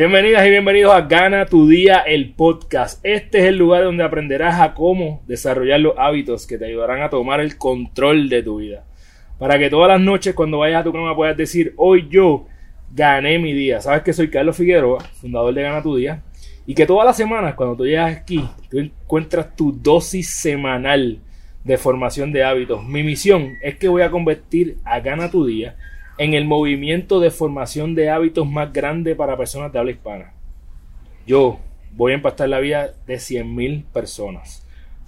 Bienvenidas y bienvenidos a Gana tu Día, el podcast. Este es el lugar donde aprenderás a cómo desarrollar los hábitos que te ayudarán a tomar el control de tu vida. Para que todas las noches cuando vayas a tu cama puedas decir, hoy yo gané mi día. Sabes que soy Carlos Figueroa, fundador de Gana tu Día. Y que todas las semanas cuando tú llegas aquí, tú encuentras tu dosis semanal de formación de hábitos. Mi misión es que voy a convertir a Gana tu Día en el movimiento de formación de hábitos más grande para personas de habla hispana. Yo voy a impactar la vida de 100.000 personas.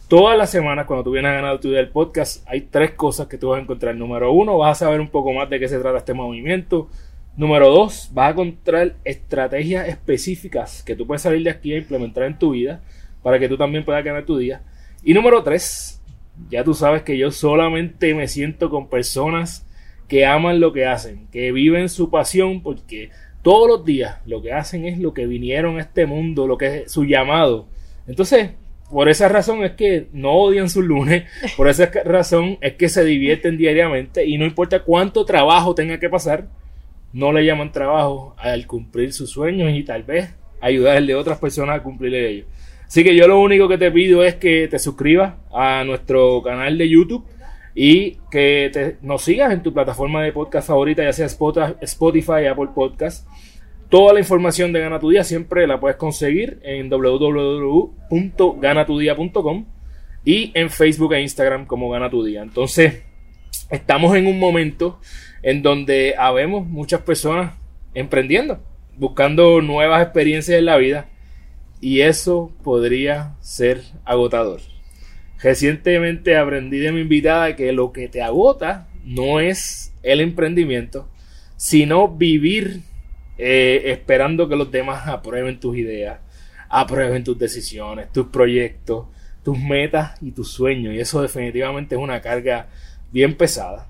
Todas las semanas, cuando tú vienes a ganar tu del podcast, hay tres cosas que tú vas a encontrar. Número uno, vas a saber un poco más de qué se trata este movimiento. Número dos, vas a encontrar estrategias específicas que tú puedes salir de aquí a implementar en tu vida para que tú también puedas ganar tu día. Y número tres, ya tú sabes que yo solamente me siento con personas que aman lo que hacen, que viven su pasión porque todos los días lo que hacen es lo que vinieron a este mundo, lo que es su llamado. Entonces, por esa razón es que no odian su lunes, por esa razón es que se divierten diariamente y no importa cuánto trabajo tenga que pasar, no le llaman trabajo al cumplir sus sueños y tal vez ayudarle a otras personas a cumplir ellos. Así que yo lo único que te pido es que te suscribas a nuestro canal de YouTube y que te, nos sigas en tu plataforma de podcast favorita, ya sea Spotify, Apple Podcast. Toda la información de Gana tu Día siempre la puedes conseguir en www.ganatudia.com y en Facebook e Instagram como Gana tu Día. Entonces, estamos en un momento en donde habemos muchas personas emprendiendo, buscando nuevas experiencias en la vida y eso podría ser agotador. Recientemente aprendí de mi invitada que lo que te agota no es el emprendimiento, sino vivir eh, esperando que los demás aprueben tus ideas, aprueben tus decisiones, tus proyectos, tus metas y tus sueños. Y eso definitivamente es una carga bien pesada.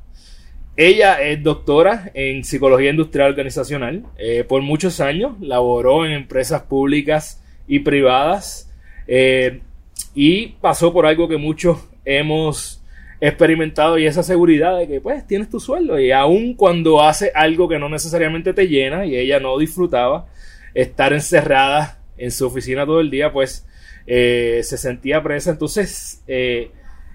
Ella es doctora en psicología industrial organizacional. Eh, por muchos años laboró en empresas públicas y privadas. Eh, y pasó por algo que muchos hemos experimentado y esa seguridad de que pues tienes tu sueldo. Y aun cuando hace algo que no necesariamente te llena y ella no disfrutaba estar encerrada en su oficina todo el día pues eh, se sentía presa. Entonces eh,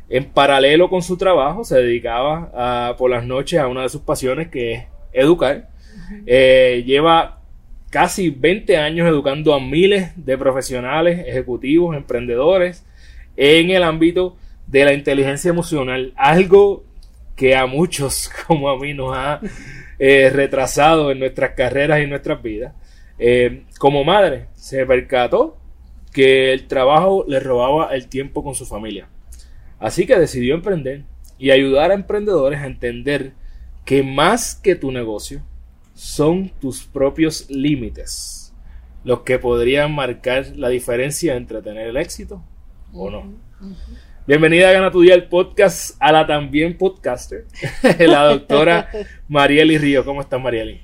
en paralelo con su trabajo se dedicaba a, por las noches a una de sus pasiones que es educar. Eh, lleva casi 20 años educando a miles de profesionales, ejecutivos, emprendedores en el ámbito de la inteligencia emocional, algo que a muchos como a mí nos ha eh, retrasado en nuestras carreras y en nuestras vidas. Eh, como madre, se percató que el trabajo le robaba el tiempo con su familia. Así que decidió emprender y ayudar a emprendedores a entender que más que tu negocio son tus propios límites los que podrían marcar la diferencia entre tener el éxito o no. Bienvenida a Gana tu Día, el podcast, a la también podcaster, la doctora Marieli Río. ¿Cómo estás, Marieli?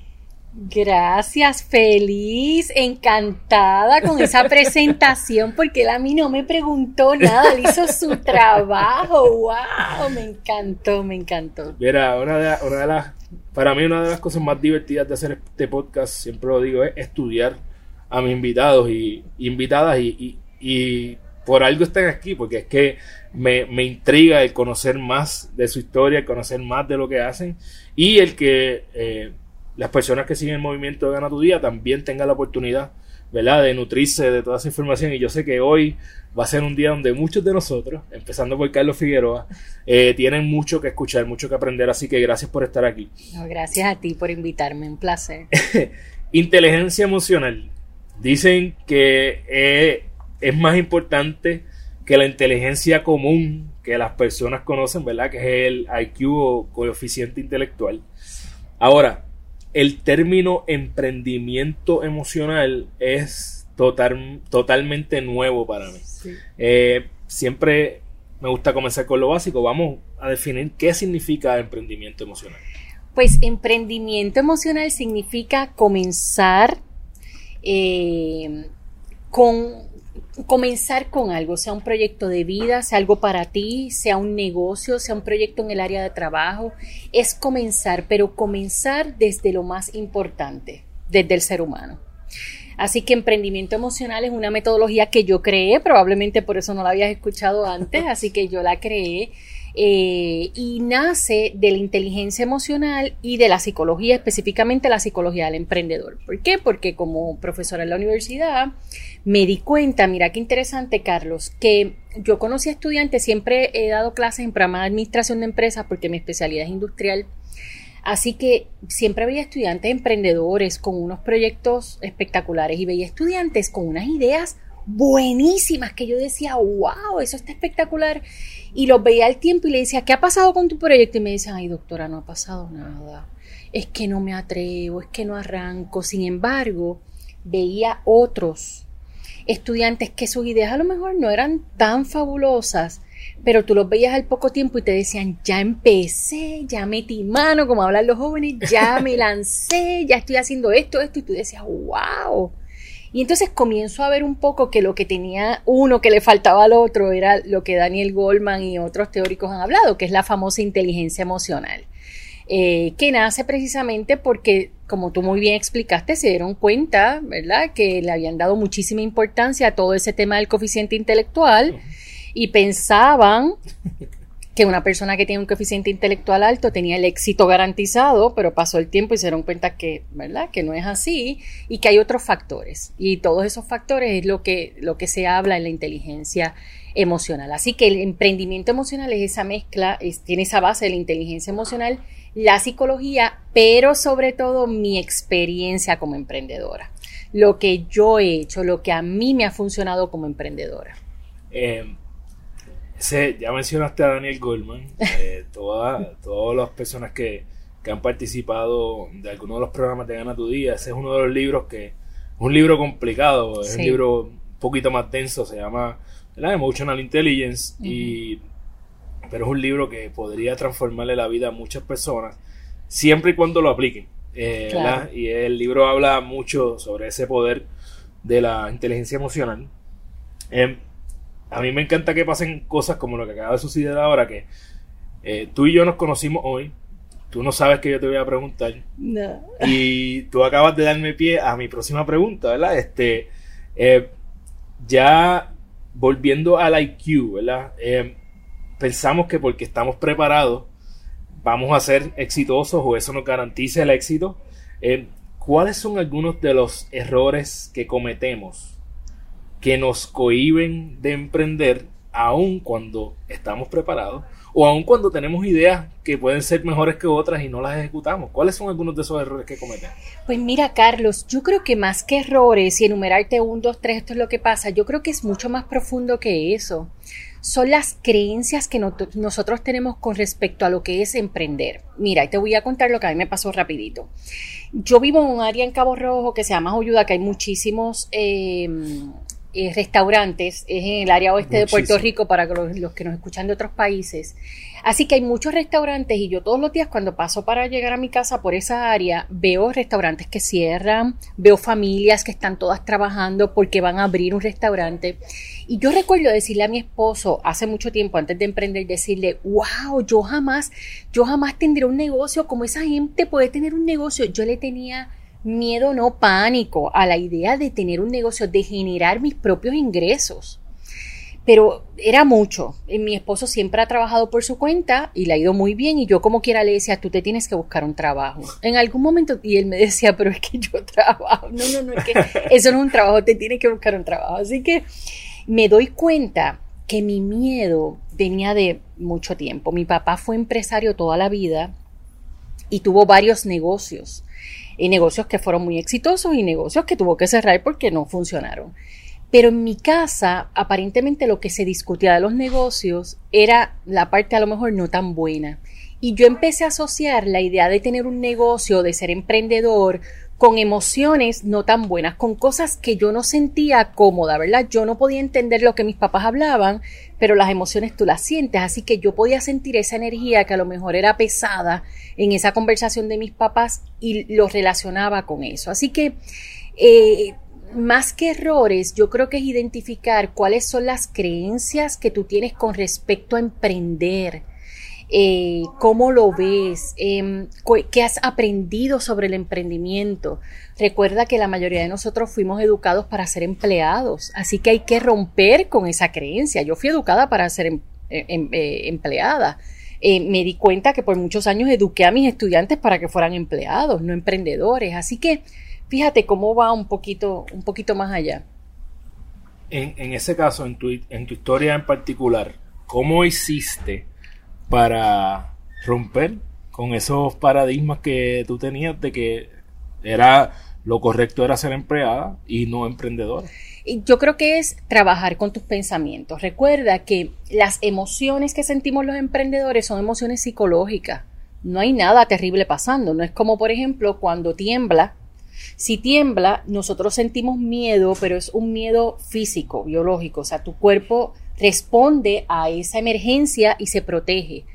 Gracias, feliz, encantada con esa presentación, porque él a mí no me preguntó nada, él hizo su trabajo, wow, me encantó, me encantó. Mira, una de, una de las, para mí una de las cosas más divertidas de hacer este podcast, siempre lo digo, es estudiar a mis invitados y, invitadas y, y por algo están aquí, porque es que me, intriga el conocer más de su historia, el conocer más de lo que hacen y el que eh, las personas que siguen el movimiento de Gana tu Día también tengan la oportunidad, ¿verdad?, de nutrirse de toda esa información. Y yo sé que hoy va a ser un día donde muchos de nosotros, empezando por Carlos Figueroa, eh, tienen mucho que escuchar, mucho que aprender. Así que gracias por estar aquí. gracias a ti por invitarme, un placer. Inteligencia emocional. Dicen que eh, es más importante que la inteligencia común que las personas conocen, ¿verdad? Que es el IQ o coeficiente intelectual. Ahora, el término emprendimiento emocional es total, totalmente nuevo para mí. Eh, siempre me gusta comenzar con lo básico. Vamos a definir qué significa emprendimiento emocional. Pues emprendimiento emocional significa comenzar eh, con comenzar con algo, sea un proyecto de vida, sea algo para ti, sea un negocio, sea un proyecto en el área de trabajo, es comenzar, pero comenzar desde lo más importante, desde el ser humano. Así que emprendimiento emocional es una metodología que yo creé, probablemente por eso no la habías escuchado antes, así que yo la creé eh, y nace de la inteligencia emocional y de la psicología, específicamente la psicología del emprendedor. ¿Por qué? Porque como profesora en la universidad me di cuenta, mira qué interesante Carlos, que yo conocí a estudiantes, siempre he dado clases en programa de administración de empresas porque mi especialidad es industrial. Así que siempre veía estudiantes emprendedores con unos proyectos espectaculares y veía estudiantes con unas ideas buenísimas que yo decía, wow, eso está espectacular y los veía al tiempo y le decía, ¿qué ha pasado con tu proyecto? Y me decían, ay doctora, no ha pasado nada, es que no me atrevo, es que no arranco. Sin embargo, veía otros estudiantes que sus ideas a lo mejor no eran tan fabulosas, pero tú los veías al poco tiempo y te decían, ya empecé, ya metí mano, como hablan los jóvenes, ya me lancé, ya estoy haciendo esto, esto, y tú decías, wow y entonces comienzo a ver un poco que lo que tenía uno que le faltaba al otro era lo que Daniel Goldman y otros teóricos han hablado, que es la famosa inteligencia emocional. Eh, que nace precisamente porque, como tú muy bien explicaste, se dieron cuenta, ¿verdad?, que le habían dado muchísima importancia a todo ese tema del coeficiente intelectual y pensaban que una persona que tiene un coeficiente intelectual alto tenía el éxito garantizado, pero pasó el tiempo y se dieron cuenta que, ¿verdad? Que no es así y que hay otros factores. Y todos esos factores es lo que, lo que se habla en la inteligencia emocional. Así que el emprendimiento emocional es esa mezcla, tiene esa base de la inteligencia emocional, la psicología, pero sobre todo mi experiencia como emprendedora. Lo que yo he hecho, lo que a mí me ha funcionado como emprendedora. Eh, ya mencionaste a Daniel Goldman, eh, todas las personas que, han participado de alguno de los programas de Gana tu Día, ese es uno de los libros que es un libro complicado, es un libro un poquito más denso, se llama Emotional Intelligence, y, pero es un libro que podría transformarle la vida a muchas personas, siempre y cuando lo apliquen. Eh, y el libro habla mucho sobre ese poder de la inteligencia emocional. Em, a mí me encanta que pasen cosas como lo que acaba de suceder ahora, que eh, tú y yo nos conocimos hoy, tú no sabes que yo te voy a preguntar. No. Y tú acabas de darme pie a mi próxima pregunta, ¿verdad? Este, eh, ya volviendo al IQ, ¿verdad? Eh, pensamos que porque estamos preparados vamos a ser exitosos o eso nos garantiza el éxito. ¿Cuáles son algunos de los errores que cometemos que nos cohiben de emprender aun cuando estamos preparados o aun cuando tenemos ideas que pueden ser mejores que otras y no las ejecutamos. ¿Cuáles son algunos de esos errores que cometemos? Pues mira, Carlos, yo creo que más que errores y enumerarte un, dos, tres, esto es lo que pasa, yo creo que es mucho más profundo que eso. Son las creencias que nosotros tenemos con respecto a lo que es emprender. Mira, y te voy a contar lo que a mí me pasó rapidito. Yo vivo en un área en Cabo Rojo que se llama Ayuda, que hay muchísimos eh, eh, restaurantes, es en el área oeste de Puerto Rico para los, que nos escuchan de otros países. Así que hay muchos restaurantes y yo todos los días cuando paso para llegar a mi casa por esa área veo restaurantes que cierran, veo familias que están todas trabajando porque van a abrir un restaurante. Y yo recuerdo decirle a mi esposo hace mucho tiempo antes de emprender, decirle, wow, yo jamás, yo jamás tendré un negocio como esa gente puede tener un negocio. Yo le tenía miedo, no pánico, a la idea de tener un negocio, de generar mis propios ingresos. Pero era mucho. Mi esposo siempre ha trabajado por su cuenta y le ha ido muy bien y yo como quiera le decía, tú te tienes que buscar un trabajo. En algún momento, y él me decía, pero es que yo trabajo. No, no, no, es que eso no es un trabajo, te tienes que buscar un trabajo. Así que me doy cuenta que mi miedo venía de mucho tiempo. Mi papá fue empresario toda la vida y tuvo varios negocios y negocios que fueron muy exitosos y negocios que tuvo que cerrar porque no funcionaron. Pero en mi casa, aparentemente lo que se discutía de los negocios era la parte a lo mejor no tan buena. Y yo empecé a asociar la idea de tener un negocio, de ser emprendedor, con emociones no tan buenas, con cosas que yo no sentía cómoda, ¿verdad? Yo no podía entender lo que mis papás hablaban, pero las emociones tú las sientes, así que yo podía sentir esa energía que a lo mejor era pesada en esa conversación de mis papás y lo relacionaba con eso. Así que eh, más que errores, yo creo que es identificar cuáles son las creencias que tú tienes con respecto a emprender eh, cómo lo ves, em, qué has aprendido sobre el emprendimiento. Recuerda que la mayoría de nosotros fuimos educados para ser empleados, así que hay que romper con esa creencia. Yo fui educada para ser em, eh, em, eh, empleada. me di cuenta que por muchos años eduqué a mis estudiantes para que fueran empleados, no emprendedores. Así que fíjate cómo va un poquito, un poquito más allá. En, ese caso, en tu, en tu historia en particular, ¿cómo hiciste para romper con esos paradigmas que tú tenías de que era lo correcto era ser empleada y no emprendedora. Yo creo que es trabajar con tus pensamientos. Recuerda que las emociones que sentimos los emprendedores son emociones psicológicas. No hay nada terrible pasando. No es como, por ejemplo, cuando tiembla. Si tiembla, nosotros sentimos miedo, pero es un miedo físico, biológico. O sea, tu cuerpo responde a esa emergencia y se protege.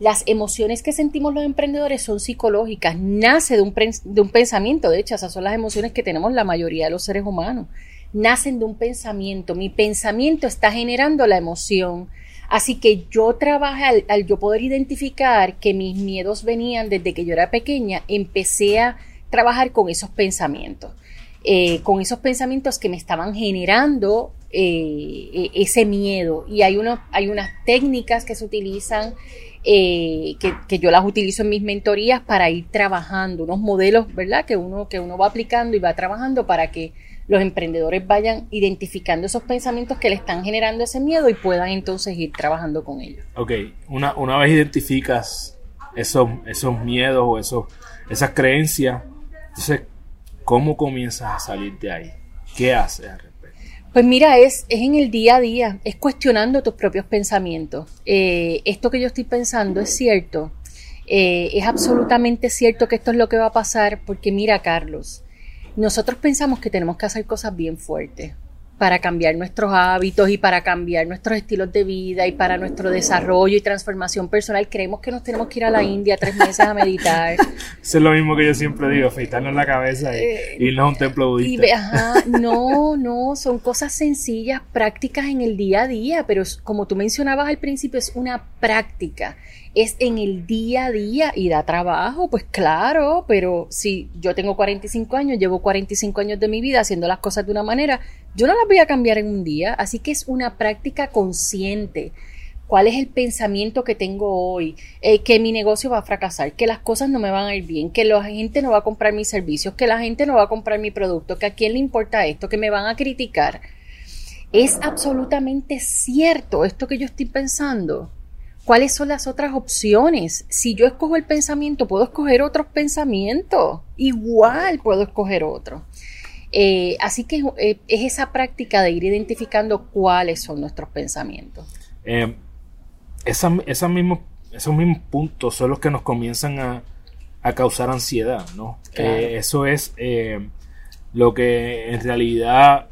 Las emociones que sentimos los emprendedores son psicológicas, nace de un, de un pensamiento, de hecho, esas son las emociones que tenemos la mayoría de los seres humanos, nacen de un pensamiento, mi pensamiento está generando la emoción, así que yo trabajé al, yo poder identificar que mis miedos venían desde que yo era pequeña, empecé a trabajar con esos pensamientos. Eh, con esos pensamientos que me estaban generando eh, ese miedo. Y hay, uno, hay unas técnicas que se utilizan, eh, que, yo las utilizo en mis mentorías para ir trabajando, unos modelos, ¿verdad? Que uno, que uno va aplicando y va trabajando para que los emprendedores vayan identificando esos pensamientos que le están generando ese miedo y puedan entonces ir trabajando con ellos. Ok, una, una vez identificas esos, esos miedos o esos, esas creencias, entonces, ¿cómo comienzas a salir de ahí? ¿Qué haces? Pues mira, es, es en el día a día, es cuestionando tus propios pensamientos. Eh, esto que yo estoy pensando es cierto, eh, es absolutamente cierto que esto es lo que va a pasar, porque mira, Carlos, nosotros pensamos que tenemos que hacer cosas bien fuertes para cambiar nuestros hábitos y para cambiar nuestros estilos de vida y para nuestro desarrollo y transformación personal. Creemos que nos tenemos que ir a la India tres meses a meditar. Eso es lo mismo que yo siempre digo, afeitarnos la cabeza y eh, irnos a un templo budista. ajá, no, no, son cosas sencillas, prácticas en el día a día, pero como tú mencionabas al principio, es una práctica es en el día a día y da trabajo, pues claro, pero si yo tengo 45 años, llevo 45 años de mi vida haciendo las cosas de una manera, yo no las voy a cambiar en un día, así que es una práctica consciente. ¿Cuál es el pensamiento que tengo hoy? Eh, que mi negocio va a fracasar, que las cosas no me van a ir bien, que la gente no va a comprar mis servicios, que la gente no va a comprar mi producto, que a quién le importa esto, que me van a criticar. Es absolutamente cierto esto que yo estoy pensando ¿Cuáles son las otras opciones? Si yo escojo el pensamiento, puedo escoger otros pensamientos. Igual puedo escoger otro. Eh, así que eh, es esa práctica de ir identificando cuáles son nuestros pensamientos. Eh, esos mismos puntos son los que nos comienzan a, causar ansiedad, ¿no? eso es lo que en realidad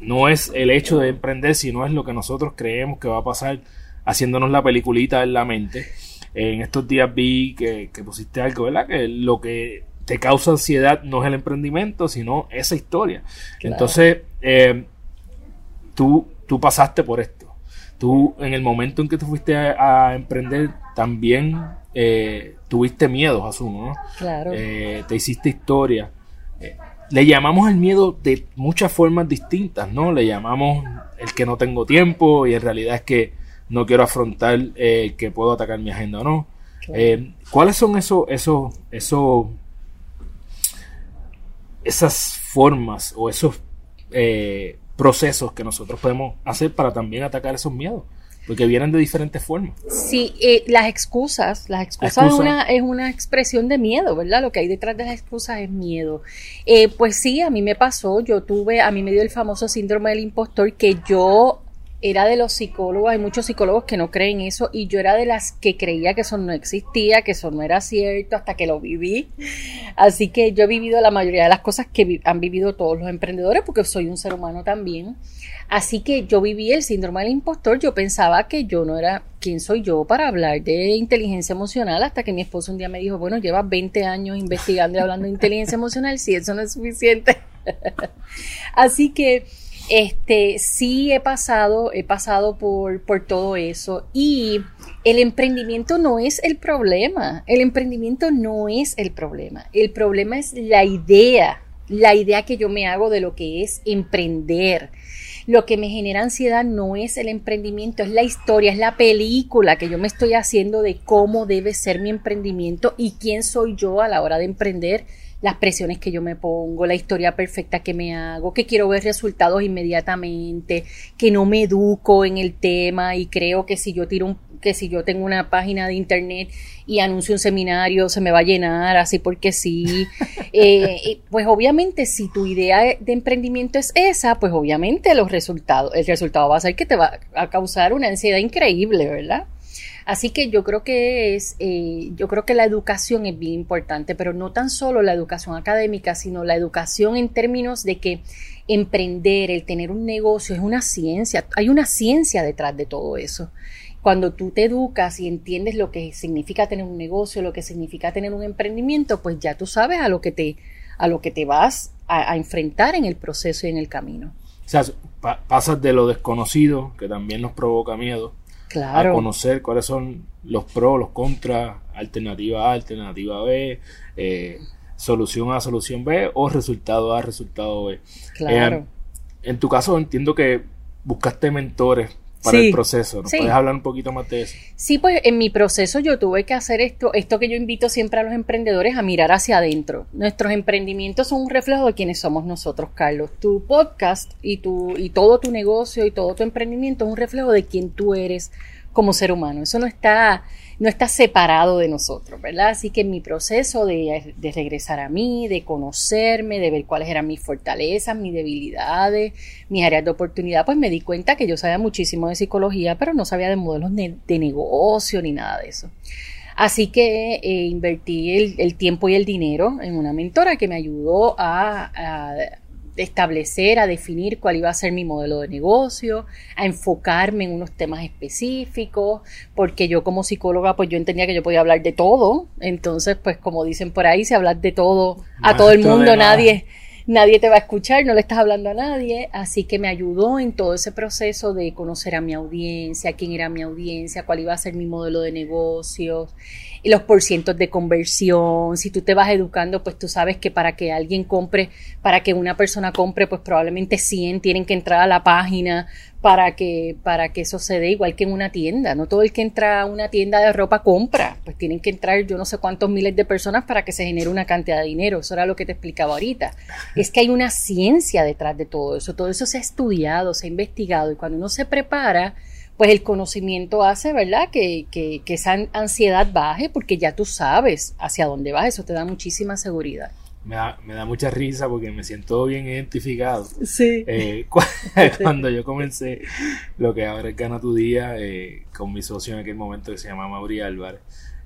no es el hecho de emprender, sino es lo que nosotros creemos que va a pasar haciéndonos la peliculita en la mente. En estos días vi que, pusiste algo, ¿verdad? Que lo que te causa ansiedad no es el emprendimiento, sino esa historia. Entonces, eh, tú, tú pasaste por esto. Tú, en el momento en que tú fuiste a, emprender, también eh, tuviste miedo, asumo, ¿no? Claro. Eh, te hiciste historia. le llamamos el miedo de muchas formas distintas, ¿no? Le llamamos el que no tengo tiempo y en realidad es que no quiero afrontar que puedo atacar mi agenda o no. ¿Cuáles son esos, esos, esos, esas formas o esos eh, procesos que nosotros podemos hacer para también atacar esos miedos? Porque vienen de diferentes formas. Sí, las excusas, las excusas es, una, es una expresión de miedo, ¿verdad? Lo que hay detrás de las excusas es miedo. pues sí, a mí me pasó, yo tuve, a mí me dio el famoso síndrome del impostor que yo era de los psicólogos, hay muchos psicólogos que no creen eso y yo era de las que creía que eso no existía, que eso no era cierto hasta que lo viví. Así que yo he vivido la mayoría de las cosas que han vivido todos los emprendedores porque soy un ser humano también. Así que yo viví el síndrome del impostor, yo pensaba que yo no era quién soy yo para hablar de inteligencia emocional hasta que mi esposo un día me dijo, bueno, llevas 20 años investigando y hablando de inteligencia emocional, si eso no es suficiente. Así que este, sí he pasado, he pasado por, por todo eso y el emprendimiento no es el problema, el emprendimiento no es el problema, el problema es la idea, la idea que yo me hago de lo que es emprender. Lo que me genera ansiedad no es el emprendimiento, es la historia, es la película que yo me estoy haciendo de cómo debe ser mi emprendimiento y quién soy yo a la hora de emprender las presiones que yo me pongo, la historia perfecta que me hago, que quiero ver resultados inmediatamente, que no me educo en el tema y creo que si yo tiro un, que si yo tengo una página de internet y anuncio un seminario se me va a llenar así porque sí. Eh, pues obviamente si tu idea de emprendimiento es esa, pues obviamente los resultados, el resultado va a ser que te va a causar una ansiedad increíble, ¿verdad? Así que yo creo que es, eh, yo creo que la educación es bien importante, pero no tan solo la educación académica, sino la educación en términos de que emprender, el tener un negocio es una ciencia, hay una ciencia detrás de todo eso. Cuando tú te educas y entiendes lo que significa tener un negocio, lo que significa tener un emprendimiento, pues ya tú sabes a lo que te, a lo que te vas a, enfrentar en el proceso y en el camino. O sea, pasas de lo desconocido, que también nos provoca miedo, a conocer cuáles son los pros, los contras, alternativa A, alternativa B, eh, solución A, solución B o resultado A, resultado B. Claro. Eh, en tu caso entiendo que buscaste mentores para el proceso. ¿Nos puedes hablar un poquito más de eso? Sí, pues en mi proceso yo tuve que hacer esto, esto que yo invito siempre a los emprendedores a mirar hacia adentro. Nuestros emprendimientos son un reflejo de quienes somos nosotros, Carlos. Tu podcast y tu y todo tu negocio y todo tu emprendimiento es un reflejo de quién tú eres como ser humano. Eso no está no está separado de nosotros, ¿verdad? Así que en mi proceso de, regresar a mí, de conocerme, de ver cuáles eran mis fortalezas, mis debilidades, mis áreas de oportunidad, pues me di cuenta que yo sabía muchísimo de psicología, pero no sabía de modelos de negocio ni nada de eso. Así que eh, invertí el, tiempo y el dinero en una mentora que me ayudó a establecer, a definir cuál iba a ser mi modelo de negocio, a enfocarme en unos temas específicos, porque yo como psicóloga pues yo entendía que yo podía hablar de todo, entonces pues como dicen por ahí, si hablas de todo a todo el mundo, nadie nadie te va a escuchar, no le estás hablando a nadie, así que me ayudó en todo ese proceso de conocer a mi audiencia, quién era mi audiencia, cuál iba a ser mi modelo de negocios, y los porcientos de conversión. Si tú te vas educando, pues tú sabes que para que alguien compre, para que una persona compre, pues probablemente 100 tienen que entrar a la página para que, para que eso se dé igual que en una tienda. No todo el que entra a una tienda de ropa compra, pues tienen que entrar yo no sé cuántos miles de personas para que se genere una cantidad de dinero. Eso era lo que te explicaba ahorita. Es que hay una ciencia detrás de todo eso. Todo eso se ha estudiado, se ha investigado y cuando uno se prepara, pues el conocimiento hace, ¿verdad? Que, que, que, esa ansiedad baje porque ya tú sabes hacia dónde vas, eso te da muchísima seguridad. Me da, me da mucha risa porque me siento bien identificado. Sí. Eh, cuando yo comencé lo que ahora es Gana Tu Día eh, con mi socio en aquel momento que se llama Mauri Álvarez,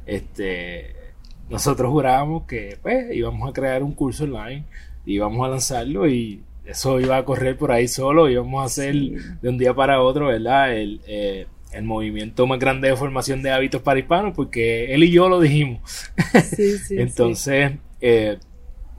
este, nosotros jurábamos que pues íbamos a crear un curso online, íbamos a lanzarlo y eso iba a correr por ahí solo, íbamos a hacer de un día para otro, ¿verdad? El, eh, el movimiento más grande de formación de hábitos para hispanos, porque él y yo lo dijimos. Sí, sí, Entonces, eh,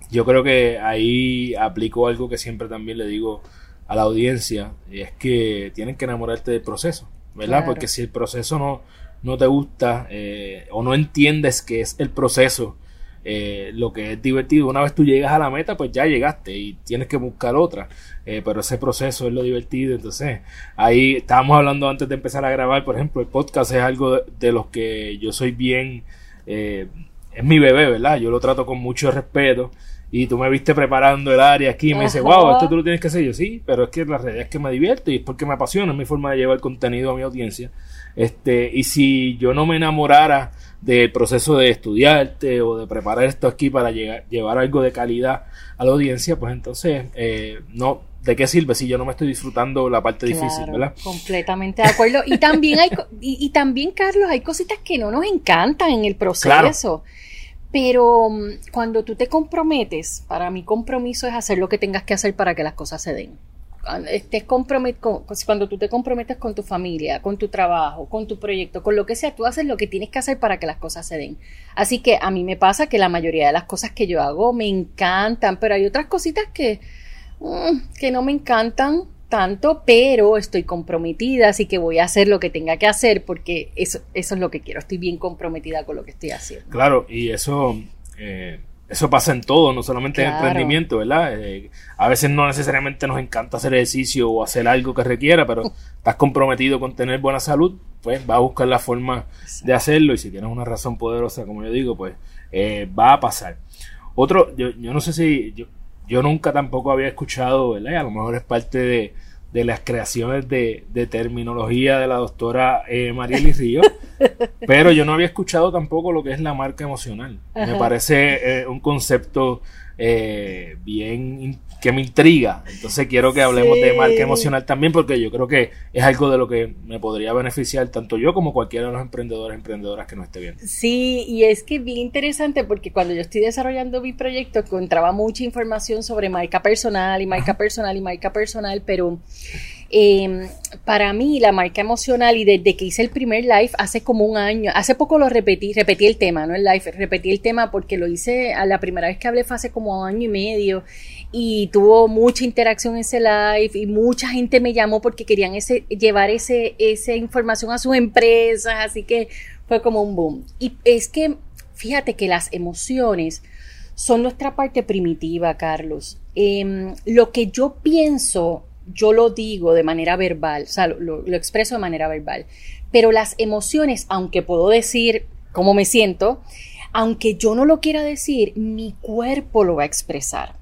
yo creo que ahí aplico algo que siempre también le digo a la audiencia, y es que tienen que enamorarte del proceso, ¿verdad? Porque si el proceso no, no te gusta eh, o no entiendes que es el proceso, eh, lo que es divertido. Una vez tú llegas a la meta, pues ya llegaste y tienes que buscar otra. Eh, pero ese proceso es lo divertido. Entonces, ahí estábamos hablando antes de empezar a grabar, por ejemplo, el podcast es algo de, los que yo soy bien... Eh, es mi bebé, ¿verdad? Yo lo trato con mucho respeto. Y tú me viste preparando el área aquí y me dice, wow, esto tú lo tienes que hacer. Yo sí, pero es que la realidad es que me divierte y es porque me apasiona, es mi forma de llevar contenido a mi audiencia. Este, y si yo no me enamorara del proceso de estudiarte o de preparar esto aquí para llegar, llevar algo de calidad a la audiencia, pues entonces eh, no, ¿de qué sirve si yo no me estoy disfrutando la parte difícil, verdad? Completamente de acuerdo. Y también hay, y, también, Carlos, hay cositas que no nos encantan en el proceso. Pero mm, cuando tú te comprometes, para mi compromiso es hacer lo que tengas que hacer para que las cosas se den. Estés cuando tú te comprometes con tu familia, con tu trabajo, con tu proyecto, con lo que sea, tú haces lo que tienes que hacer para que las cosas se den. Así que a mí me pasa que la mayoría de las cosas que yo hago me encantan, pero hay otras cositas que, mm, que no me encantan tanto, pero estoy comprometida, así que voy a hacer lo que tenga que hacer porque eso, eso es lo que quiero, estoy bien comprometida con lo que estoy haciendo. Claro, y eso, eh, eso pasa en todo, no solamente en emprendimiento, ¿verdad? Eh, a veces no necesariamente nos encanta hacer ejercicio o hacer algo que requiera, pero estás comprometido con tener buena salud, pues va a buscar la forma de hacerlo y si tienes una razón poderosa, como yo digo, pues eh, va a pasar. Otro, yo, yo no sé si, yo, yo nunca tampoco había escuchado, ¿verdad? a lo mejor es parte de, las creaciones de, terminología de la doctora eh, Marieli Río, pero yo no había escuchado tampoco lo que es la marca emocional. Me parece eh, un concepto eh, bien que me intriga. Entonces quiero que hablemos de marca emocional también porque yo creo que es algo de lo que me podría beneficiar tanto yo como cualquiera de los emprendedores emprendedoras que nos esté viendo. Sí, y es que bien interesante porque cuando yo estoy desarrollando mi proyecto encontraba mucha información sobre marca personal y marca personal y marca personal, pero eh, para mí, la marca emocional, y desde que hice el primer live hace como un año, hace poco lo repetí, repetí el tema, no el live, repetí el tema porque lo hice a la primera vez que hablé fue hace como un año y medio y tuvo mucha interacción ese live y mucha gente me llamó porque querían ese, llevar ese, esa información a sus empresas, así que fue como un boom. Y es que, fíjate que las emociones son nuestra parte primitiva, Carlos. Em, lo que yo pienso yo lo digo de manera verbal, o sea, lo, expreso de manera verbal. Pero las emociones, aunque puedo decir cómo me siento, aunque yo no lo quiera decir, mi cuerpo lo va a expresar.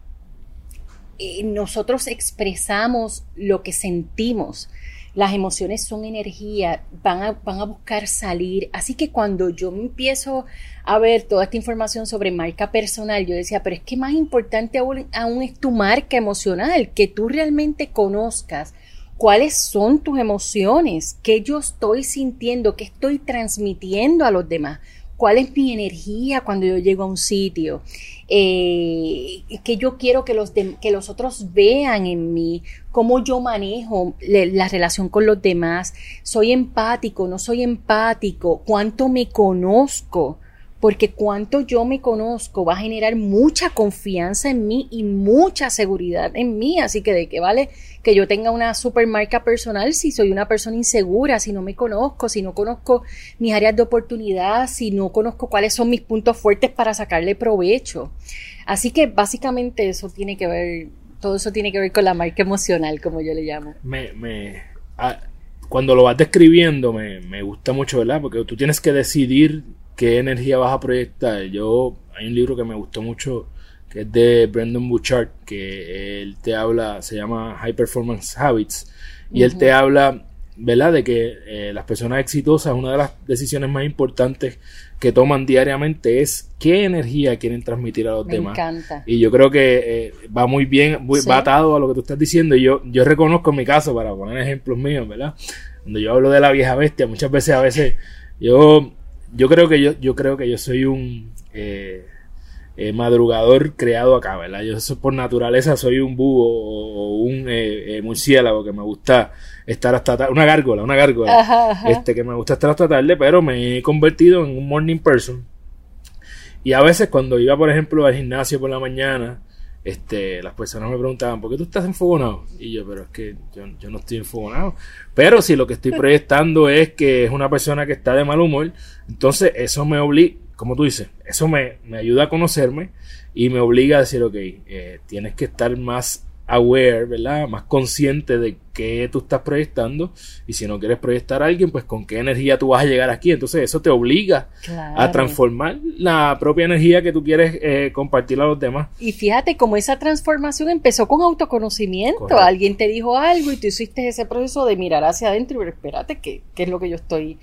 Nosotros expresamos lo que sentimos. Las emociones son energía, van a, van a buscar salir. Así que cuando yo empiezo a ver toda esta información sobre marca personal, yo decía, pero es que más importante aún, aún es tu marca emocional, que tú realmente conozcas cuáles son tus emociones, qué yo estoy sintiendo, qué estoy transmitiendo a los demás cuál es mi energía cuando yo llego a un sitio, eh, que yo quiero que los, que los otros vean en mí, cómo yo manejo la relación con los demás, soy empático, no soy empático, cuánto me conozco, porque cuanto yo me conozco va a generar mucha confianza en mí y mucha seguridad en mí, así que de qué vale que yo tenga una super marca personal si soy una persona insegura, si no me conozco, si no conozco mis áreas de oportunidad, si no conozco cuáles son mis puntos fuertes para sacarle provecho. Así que básicamente eso tiene que ver, todo eso tiene que ver con la marca emocional, como yo le llamo. Me, me, ah, cuando lo vas describiendo me, me gusta mucho, ¿verdad? Porque tú tienes que decidir qué energía vas a proyectar. Yo, hay un libro que me gustó mucho que es de Brendan Bouchard, que él te habla, se llama High Performance Habits, y él te habla, ¿verdad?, de que eh, las personas exitosas, una de las decisiones más importantes que toman diariamente es qué energía quieren transmitir a los demás. Encanta. Y yo creo que eh, va muy bien, va atado a lo que tú estás diciendo. Y yo, yo reconozco en mi caso, para poner ejemplos míos, ¿verdad? Cuando yo hablo de la vieja bestia, muchas veces a veces yo yo creo que yo, yo creo que yo soy un eh, eh, madrugador creado acá, ¿verdad? Yo por naturaleza soy un búho o un eh, murciélago que me gusta estar hasta tarde, una gárgola, una gárgola, este que me gusta estar hasta tarde, pero me he convertido en un morning person. Y a veces cuando iba, por ejemplo, al gimnasio por la mañana, este, las personas me preguntaban, ¿por qué tú estás enfogonado? Y yo, pero es que yo, no estoy enfogonado. Pero si lo que estoy proyectando es que es una persona que está de mal humor, entonces eso me obliga, como tú dices, eso me, me ayuda a conocerme y me obliga a decir, ok, eh, tienes que estar más aware, ¿verdad? Más consciente de qué tú estás proyectando y si no quieres proyectar a alguien, pues con qué energía tú vas a llegar aquí. Entonces eso te obliga a transformar la propia energía que tú quieres eh, compartir a los demás. Y fíjate cómo esa transformación empezó con autoconocimiento. Alguien te dijo algo y tú hiciste ese proceso de mirar hacia adentro y ver, espérate, ¿qué, qué es lo que yo estoy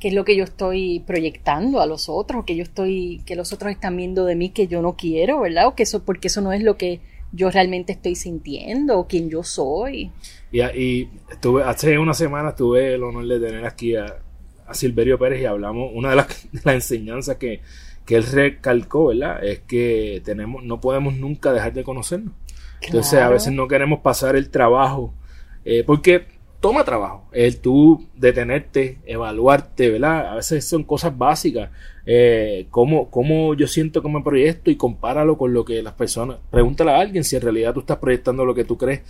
qué es lo que yo estoy proyectando a los otros, que yo estoy, que los otros están viendo de mí que yo no quiero, ¿verdad? O que eso, porque eso no es lo que yo realmente estoy sintiendo, quién yo soy. Y, y estuve, hace una semana tuve el honor de tener aquí a, a Silverio Pérez y hablamos, una de las, de las enseñanzas que, que él recalcó, ¿verdad? Es que tenemos, no podemos nunca dejar de conocernos. Entonces a veces no queremos pasar el trabajo, eh, porque toma trabajo, el tú detenerte, evaluarte, ¿verdad? A veces son cosas básicas, eh, cómo, cómo yo siento como proyecto y compáralo con lo que las personas, pregúntale a alguien si en realidad tú estás proyectando lo que tú crees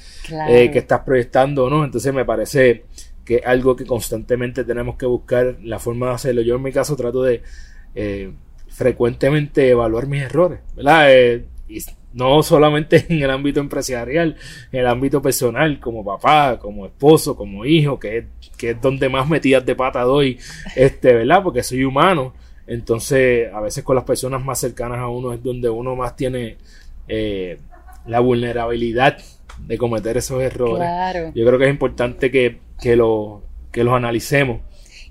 eh, que estás proyectando o no, entonces me parece que es algo que constantemente tenemos que buscar la forma de hacerlo. Yo en mi caso trato de eh, frecuentemente evaluar mis errores, ¿verdad? Eh, y no solamente en el ámbito empresarial, en el ámbito personal, como papá, como esposo, como hijo, que es, que es donde más metidas de pata doy, este, ¿verdad? Porque soy humano. Entonces, a veces con las personas más cercanas a uno es donde uno más tiene eh, la vulnerabilidad de cometer esos errores. Yo creo que es importante que, que, lo, que los analicemos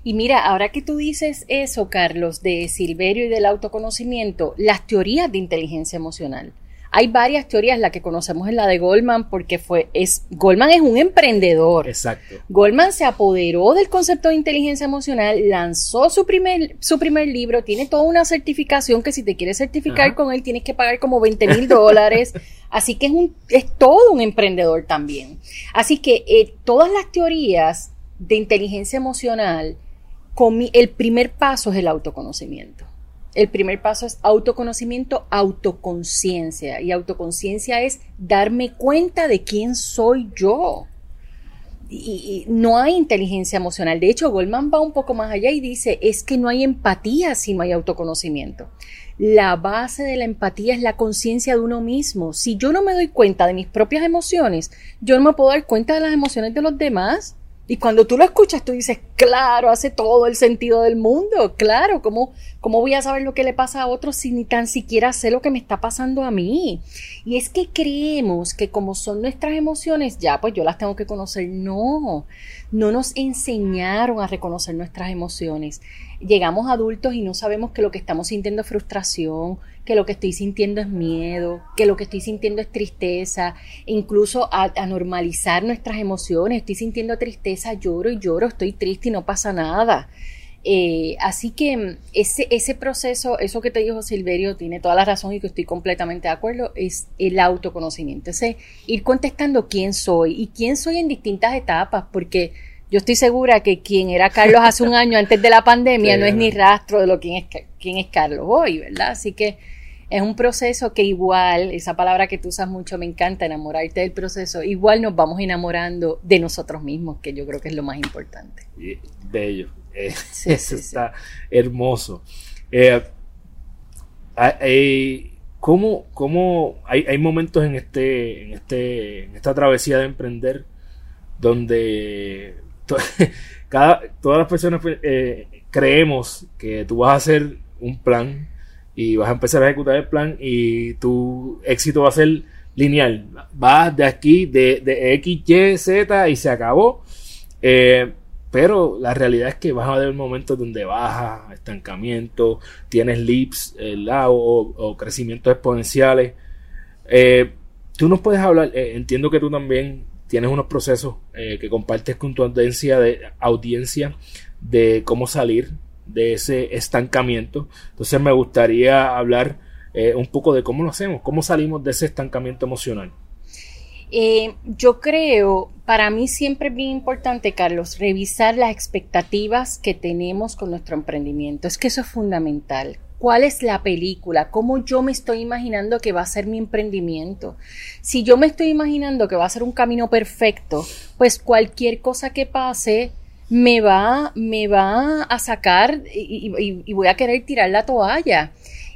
y mira, ahora que tú dices eso, Carlos, de Silverio y del autoconocimiento, las teorías de inteligencia emocional. Hay varias teorías, la que conocemos es la de Goldman, porque fue, es, Goldman es un emprendedor. Exacto. Goldman se apoderó del concepto de inteligencia emocional, lanzó su primer, su primer libro, tiene toda una certificación que si te quieres certificar con él tienes que pagar como 20 mil dólares. Así que es, un, es todo un emprendedor también. Así que eh, todas las teorías de inteligencia emocional el primer paso es el autoconocimiento. El primer paso es autoconocimiento, autoconciencia. Y autoconciencia es darme cuenta de quién soy yo. Y, no hay inteligencia emocional. De hecho, Goldman va un poco más allá y dice, es que no hay empatía si no hay autoconocimiento. La base de la empatía es la conciencia de uno mismo. Si yo no me doy cuenta de mis propias emociones, yo no me puedo dar cuenta de las emociones de los demás. Y cuando tú lo escuchas, tú dices, claro, hace todo el sentido del mundo, claro, ¿cómo, ¿cómo voy a saber lo que le pasa a otros si ni tan siquiera sé lo que me está pasando a mí? Y es que creemos que como son nuestras emociones, ya, pues yo las tengo que conocer. No, no nos enseñaron a reconocer nuestras emociones. Llegamos adultos y no sabemos que lo que estamos sintiendo es frustración, que lo que estoy sintiendo es miedo, que lo que estoy sintiendo es tristeza, incluso a, normalizar nuestras emociones. Estoy sintiendo tristeza, lloro y lloro, estoy triste y no pasa nada. Eh, así que mm, ese, ese proceso, eso que te dijo Silverio, tiene toda la razón y que estoy completamente de acuerdo, es el autoconocimiento. Ese ir contestando quién soy y quién soy en distintas etapas, porque yo estoy segura que quien era Carlos hace un año antes de la pandemia no es ni rastro de lo quién es, quién es Carlos hoy, ¿verdad? Así que es un proceso que igual, esa palabra que tú usas mucho me encanta, enamorarte del proceso, igual nos vamos enamorando de nosotros mismos, que yo creo que es lo más importante. Bello, eh, eso está hermoso. Eh, ¿Cómo, cómo hay, hay, momentos en este, en este, en esta travesía de emprender donde cada, todas las personas eh, creemos que tú vas a hacer un plan y vas a empezar a ejecutar el plan y tu éxito va a ser lineal. Vas de aquí, de, de X, Y, Z y se acabó. Eh, pero la realidad es que vas a haber momentos donde baja, estancamiento, tienes leaps o, o crecimientos exponenciales. Eh, tú nos puedes hablar, entiendo que tú también tienes unos procesos eh, que compartes con tu audiencia de, audiencia de cómo salir de ese estancamiento. Entonces me gustaría hablar eh, un poco de cómo lo hacemos, cómo salimos de ese estancamiento emocional. Eh, yo creo, para mí siempre es bien importante, Carlos, revisar las expectativas que tenemos con nuestro emprendimiento. Es que eso es fundamental cuál es la película, cómo yo me estoy imaginando que va a ser mi emprendimiento. Si yo me estoy imaginando que va a ser un camino perfecto, pues cualquier cosa que pase me va, me va a sacar y, y voy a querer tirar la toalla.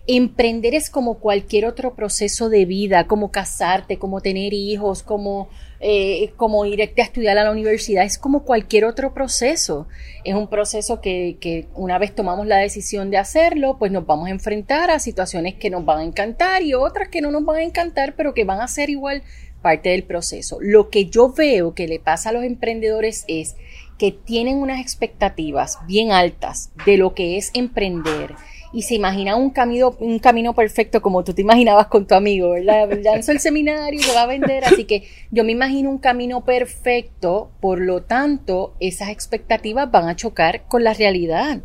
Emprender es como cualquier otro proceso de vida, como casarte, como tener hijos, como, eh, como irte a estudiar a la universidad, es como cualquier otro proceso. Es un proceso que, que una vez tomamos la decisión de hacerlo, pues nos vamos a enfrentar a situaciones que nos van a encantar y otras que no nos van a encantar, pero que van a ser igual parte del proceso. Lo que yo veo que le pasa a los emprendedores es que tienen unas expectativas bien altas de lo que es emprender y se imagina un camino, un camino perfecto como tú te imaginabas con tu amigo, ¿verdad? Lanzó el seminario y lo va a vender, así que yo me imagino un camino perfecto, por lo tanto, esas expectativas van a chocar con la realidad.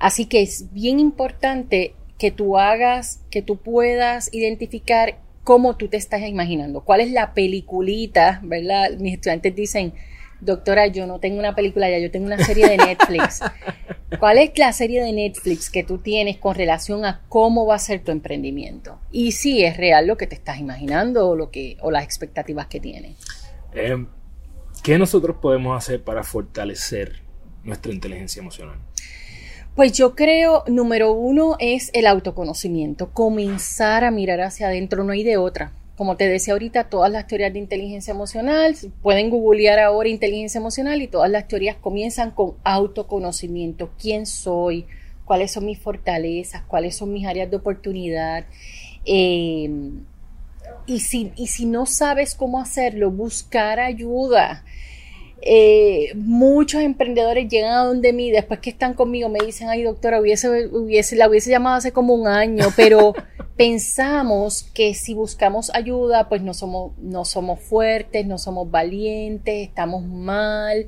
Así que es bien importante que tú hagas, que tú puedas identificar cómo tú te estás imaginando, cuál es la peliculita, ¿verdad? Mis estudiantes dicen, doctora, yo no tengo una película ya, yo tengo una serie de Netflix. ¿Cuál es la serie de Netflix que tú tienes con relación a cómo va a ser tu emprendimiento? Y si es real lo que te estás imaginando o, lo que, o las expectativas que tienes. Eh, ¿Qué nosotros podemos hacer para fortalecer nuestra inteligencia emocional? Pues yo creo, número uno es el autoconocimiento, comenzar a mirar hacia adentro, no hay de otra como te decía ahorita, todas las teorías de inteligencia emocional, pueden googlear ahora inteligencia emocional y todas las teorías comienzan con autoconocimiento, quién soy, cuáles son mis fortalezas, cuáles son mis áreas de oportunidad. Si, y si no sabes cómo hacerlo, buscar ayuda. Eh, muchos emprendedores llegan a donde mí, después que están conmigo, me dicen, ay doctora, hubiese, hubiese, la hubiese llamado hace como un año, pero pensamos que si buscamos ayuda, pues no somos, no somos fuertes, no somos valientes, estamos mal.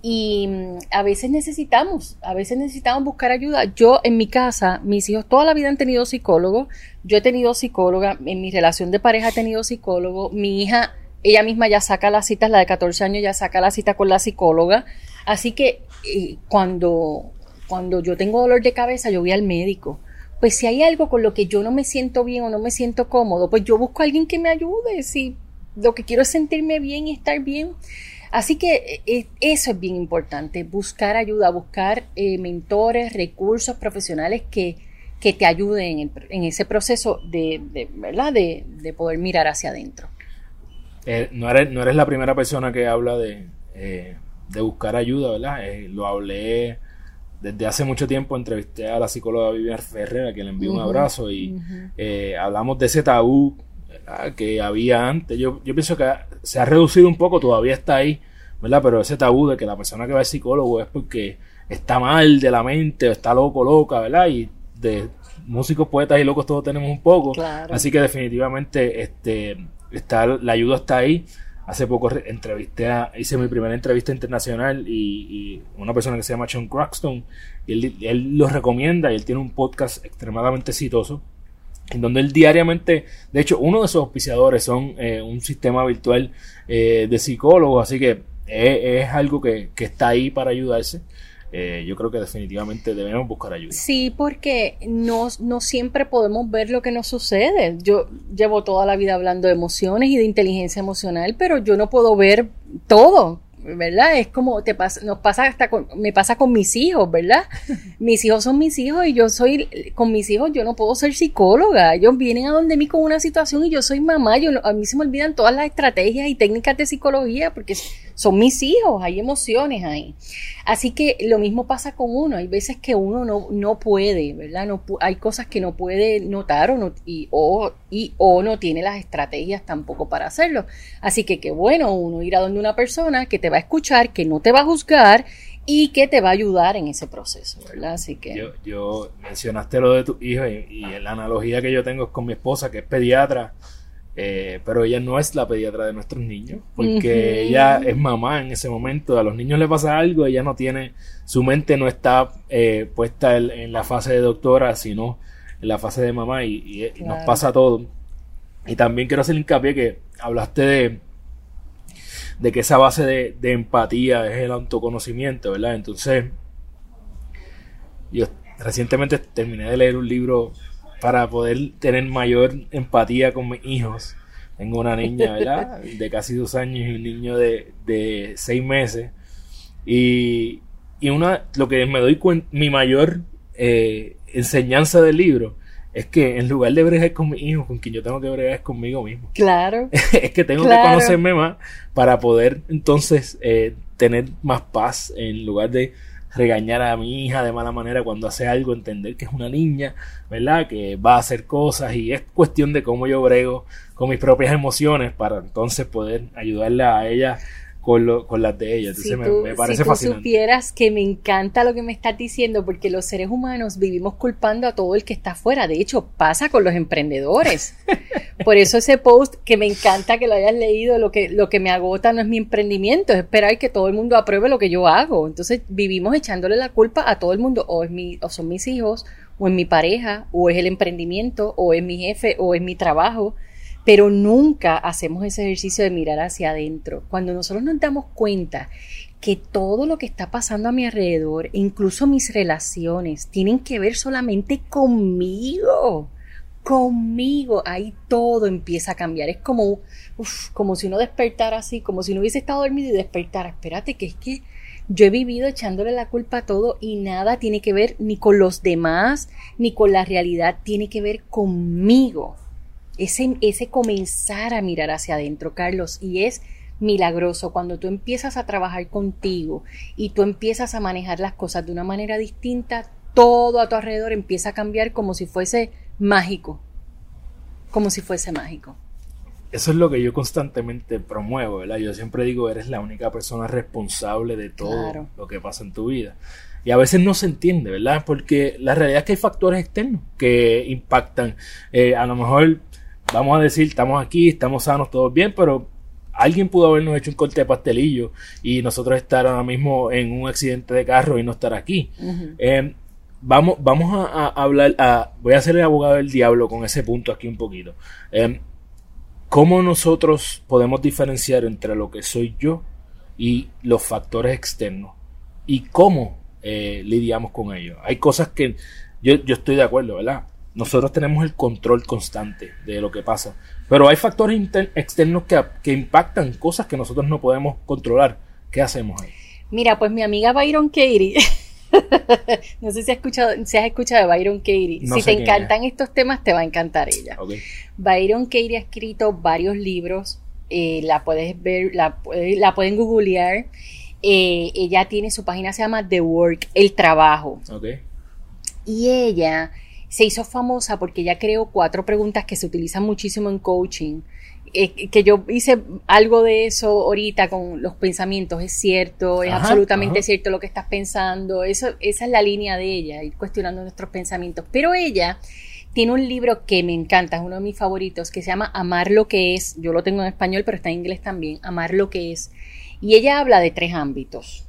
Y mm, a veces necesitamos, a veces necesitamos buscar ayuda. Yo en mi casa, mis hijos toda la vida han tenido psicólogo, yo he tenido psicóloga, en mi relación de pareja he tenido psicólogo, mi hija ella misma ya saca las citas, la de 14 años ya saca la cita con la psicóloga. Así que eh, cuando, cuando yo tengo dolor de cabeza, yo voy al médico. Pues si hay algo con lo que yo no me siento bien o no me siento cómodo, pues yo busco a alguien que me ayude. Si lo que quiero es sentirme bien y estar bien. Así que eh, eh, eso es bien importante, buscar ayuda, buscar mentores, recursos profesionales que, que te ayuden en, en ese proceso de, de ¿verdad? De, de poder mirar hacia adentro. Eh, no, eres, no eres la primera persona que habla de, eh, de buscar ayuda, ¿verdad? Eh, lo hablé desde hace mucho tiempo, entrevisté a la psicóloga Vivian Ferrer, a quien le envío un abrazo, y hablamos de ese tabú que había antes. Yo, yo pienso que se ha reducido un poco, todavía está ahí, ¿verdad? Pero ese tabú de que la persona que va al psicólogo es porque está mal de la mente o está loco, loca, ¿verdad? Y de músicos, poetas y locos todos tenemos un poco. Así que definitivamente este está, la ayuda está ahí. Hace poco entrevisté a, hice mi primera entrevista internacional y, una persona que se llama Sean Crackstone, y él, lo recomienda y él tiene un podcast extremadamente exitoso en donde él diariamente, de hecho, uno de sus auspiciadores son eh, un sistema virtual eh, de psicólogos, así que es, algo que, que, está ahí para ayudarse. Eh, yo creo que definitivamente debemos buscar ayuda. Sí, porque no, no siempre podemos ver lo que nos sucede. Yo llevo toda la vida hablando de emociones y de inteligencia emocional, pero yo no puedo ver todo. ¿verdad? Es como te pasa, nos pasa hasta con, me pasa con mis hijos, ¿verdad? Mis hijos son mis hijos y yo soy, con mis hijos yo no puedo ser psicóloga. Ellos vienen a donde mí con una situación y yo soy mamá. Yo, a mí se me olvidan todas las estrategias y técnicas de psicología porque son mis hijos, hay emociones ahí. Así que lo mismo pasa con uno. Hay veces que uno no, no puede, ¿verdad? No, hay cosas que no puede notar o no, y, o, y, o no tiene las estrategias tampoco para hacerlo. Así que qué bueno uno ir a donde una persona que te va a escuchar, que no te va a juzgar y que te va a ayudar en ese proceso, ¿verdad? Así que... Yo, yo mencionaste lo de tu hijo y, la analogía que yo tengo es con mi esposa, que es pediatra, eh, pero ella no es la pediatra de nuestros niños, porque ella es mamá en ese momento, a los niños le pasa algo, ella no tiene, su mente no está eh, puesta en, la fase de doctora, sino en la fase de mamá y, nos pasa todo. Y también quiero hacer hincapié que hablaste de de que esa base de, empatía es el autoconocimiento, ¿verdad? Entonces, yo recientemente terminé de leer un libro para poder tener mayor empatía con mis hijos. Tengo una niña, ¿verdad? De casi dos años y un niño de, de seis meses. Y, y una, lo que me doy cuenta, mi mayor eh, enseñanza del libro es que en lugar de bregar con mi hijo, con quien yo tengo que bregar es conmigo mismo. Claro. es que tengo que conocerme más para poder entonces eh, tener más paz en lugar de regañar a mi hija de mala manera cuando hace algo, entender que es una niña, ¿verdad? Que va a hacer cosas y es cuestión de cómo yo brego con mis propias emociones para entonces poder ayudarle a ella con, lo, con las de ella. Entonces si me, me parece si tú fascinante. supieras que me encanta lo que me estás diciendo, porque los seres humanos vivimos culpando a todo el que está afuera. De hecho, pasa con los emprendedores. Por eso ese post que me encanta que lo hayas leído, lo que, lo que me agota no es mi emprendimiento, es esperar que todo el mundo apruebe lo que yo hago. Entonces vivimos echándole la culpa a todo el mundo, o, es mi, o son mis hijos, o es mi pareja, o es el emprendimiento, o es mi jefe, o es mi trabajo pero nunca hacemos ese ejercicio de mirar hacia adentro. Cuando nosotros nos damos cuenta que todo lo que está pasando a mi alrededor, incluso mis relaciones, tienen que ver solamente conmigo. Conmigo, ahí todo empieza a cambiar. Es como, uf, como si uno despertara así, como si no hubiese estado dormido y despertara. Espérate, que es que yo he vivido echándole la culpa a todo y nada tiene que ver ni con los demás, ni con la realidad, tiene que ver conmigo ese, ese comenzar a mirar hacia adentro, Carlos, y es milagroso cuando tú empiezas a trabajar contigo y tú empiezas a manejar las cosas de una manera distinta, todo a tu alrededor empieza a cambiar como si fuese mágico, como si fuese mágico. Eso es lo que yo constantemente promuevo, ¿verdad? Yo siempre digo, eres la única persona responsable de todo claro. lo que pasa en tu vida. Y a veces no se entiende, ¿verdad? Porque la realidad es que hay factores externos que impactan. Eh, a lo mejor vamos a decir, estamos aquí, estamos sanos, todos bien, pero alguien pudo habernos hecho un corte de pastelillo y nosotros estar ahora mismo en un accidente de carro y no estar aquí. Uh -huh. eh, vamos vamos a, a, hablar, a, voy a ser el abogado del diablo con ese punto aquí un poquito. Eh, ¿Cómo nosotros podemos diferenciar entre lo que soy yo y los factores externos? ¿Y cómo eh, lidiamos con ellos? Hay cosas que yo, yo estoy de acuerdo, ¿verdad? Nosotros tenemos el control constante de lo que pasa. Pero hay factores externos que, que, impactan cosas que nosotros no podemos controlar. ¿Qué hacemos ahí? Mira, pues mi amiga Byron Katie, no sé si has escuchado, si has escuchado de Byron Katie. No si te encantan es. estos temas, te va a encantar ella. Okay. Byron Katie ha escrito varios libros. Eh, la puedes ver, la, la pueden googlear. Eh, ella tiene su página, se llama The Work, el trabajo. Okay. Y ella se hizo famosa porque ella creó cuatro preguntas que se utilizan muchísimo en coaching. Eh, que yo hice algo de eso ahorita con los pensamientos, es cierto, es Ajá, absolutamente ajá. cierto lo que estás pensando, eso, esa es la línea de ella, ir cuestionando nuestros pensamientos. Pero ella tiene un libro que me encanta, es uno de mis favoritos, que se llama Amar lo que es, yo lo tengo en español, pero está en inglés también, Amar lo que es. Y ella habla de tres ámbitos,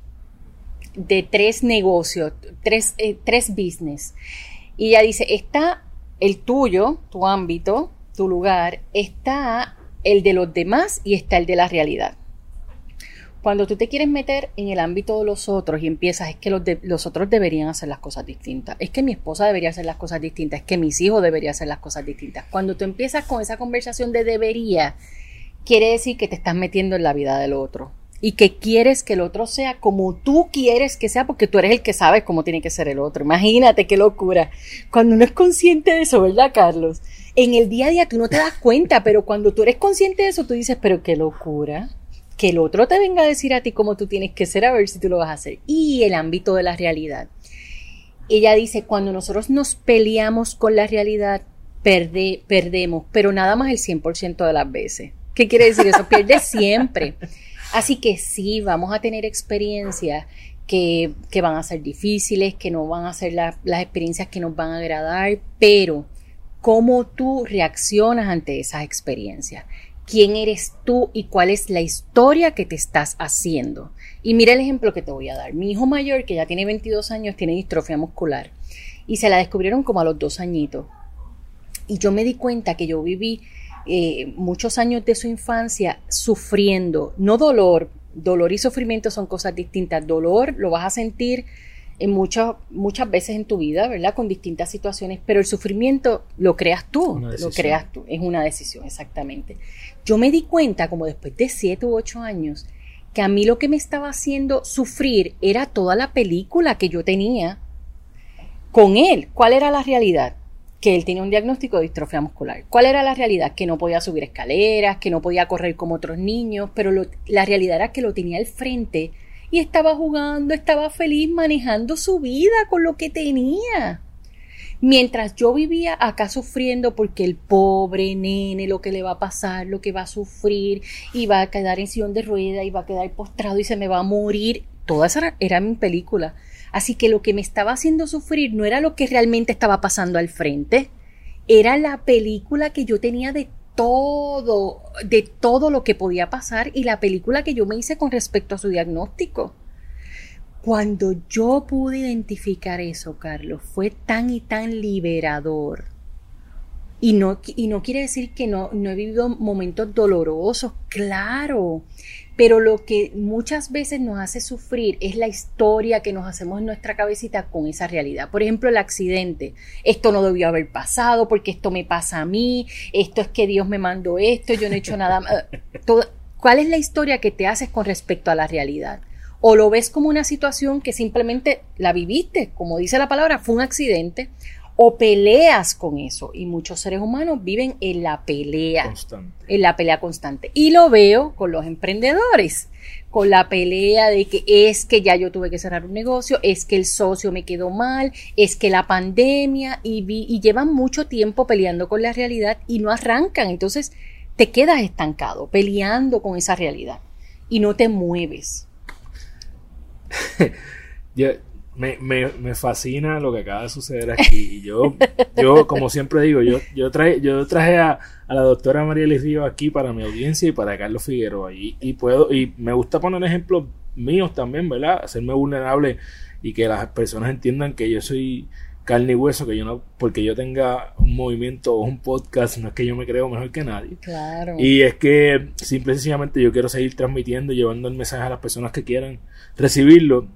de tres negocios, tres, eh, tres business. Y ella dice, está el tuyo, tu ámbito, tu lugar, está el de los demás y está el de la realidad. Cuando tú te quieres meter en el ámbito de los otros y empiezas, es que los, los otros deberían hacer las cosas distintas, es que mi esposa debería hacer las cosas distintas, es que mis hijos deberían hacer las cosas distintas. Cuando tú empiezas con esa conversación de debería, quiere decir que te estás metiendo en la vida del otro y que quieres que el otro sea como tú quieres que sea, porque tú eres el que sabes cómo tiene que ser el otro. Imagínate qué locura. Cuando uno es consciente de eso, ¿verdad, Carlos? En el día a día tú no te das cuenta, pero cuando tú eres consciente de eso, tú dices, pero qué locura. Que el otro te venga a decir a ti cómo tú tienes que ser, a ver si tú lo vas a hacer. Y el ámbito de la realidad. Ella dice, cuando nosotros nos peleamos con la realidad, perde, perdemos, pero nada más el 100% de las veces. ¿Qué quiere decir eso? Pierde siempre. Así que sí, vamos a tener experiencias que, que, van a ser difíciles, que no van a ser la, las experiencias que nos van a agradar, pero cómo tú reaccionas ante esas experiencias. ¿Quién eres tú y cuál es la historia que te estás haciendo? Y mira el ejemplo que te voy a dar. Mi hijo mayor, que ya tiene 22 años, tiene distrofia muscular y se la descubrieron como a los dos añitos. Y yo me di cuenta que yo viví eh, muchos años de su infancia sufriendo, no dolor, dolor y sufrimiento son cosas distintas. Dolor lo vas a sentir en muchas, muchas veces en tu vida, ¿verdad? Con distintas situaciones, pero el sufrimiento lo creas tú, lo creas tú, es una decisión, exactamente. Yo me di cuenta, como después de siete u ocho años, que a mí lo que me estaba haciendo sufrir era toda la película que yo tenía con él. ¿Cuál era la realidad? Que él tenía un diagnóstico de distrofia muscular. ¿Cuál era la realidad? Que no podía subir escaleras, que no podía correr como otros niños, pero lo, la realidad era que lo tenía al frente y estaba jugando, estaba feliz manejando su vida con lo que tenía. Mientras yo vivía acá sufriendo porque el pobre nene, lo que le va a pasar, lo que va a sufrir, y va a quedar en sillón de rueda, y va a quedar postrado y se me va a morir, toda esa era mi película. Así que lo que me estaba haciendo sufrir no era lo que realmente estaba pasando al frente, era la película que yo tenía de todo, de todo lo que podía pasar y la película que yo me hice con respecto a su diagnóstico. Cuando yo pude identificar eso, Carlos, fue tan y tan liberador. Y no, y no quiere decir que no, no he vivido momentos dolorosos, claro, pero lo que muchas veces nos hace sufrir es la historia que nos hacemos en nuestra cabecita con esa realidad. Por ejemplo, el accidente. Esto no debió haber pasado porque esto me pasa a mí, esto es que Dios me mandó esto, yo no he hecho nada. ¿Cuál es la historia que te haces con respecto a la realidad? O lo ves como una situación que simplemente la viviste, como dice la palabra, fue un accidente, o peleas con eso. Y muchos seres humanos viven en la pelea. Constante. En la pelea constante. Y lo veo con los emprendedores, con la pelea de que es que ya yo tuve que cerrar un negocio, es que el socio me quedó mal, es que la pandemia, y, y llevan mucho tiempo peleando con la realidad y no arrancan. Entonces te quedas estancado, peleando con esa realidad y no te mueves. yo, me, me, me, fascina lo que acaba de suceder aquí. Y yo, yo como siempre digo, yo, yo, traje, yo traje a, a la doctora María Río aquí para mi audiencia y para Carlos Figueroa. Y, y, puedo, y me gusta poner ejemplos míos también, ¿verdad? Hacerme vulnerable y que las personas entiendan que yo soy carne y hueso, que yo no, porque yo tenga un movimiento o un podcast, no es que yo me creo mejor que nadie. Claro. Y es que simple y sencillamente yo quiero seguir transmitiendo, llevando el mensaje a las personas que quieran recibirlo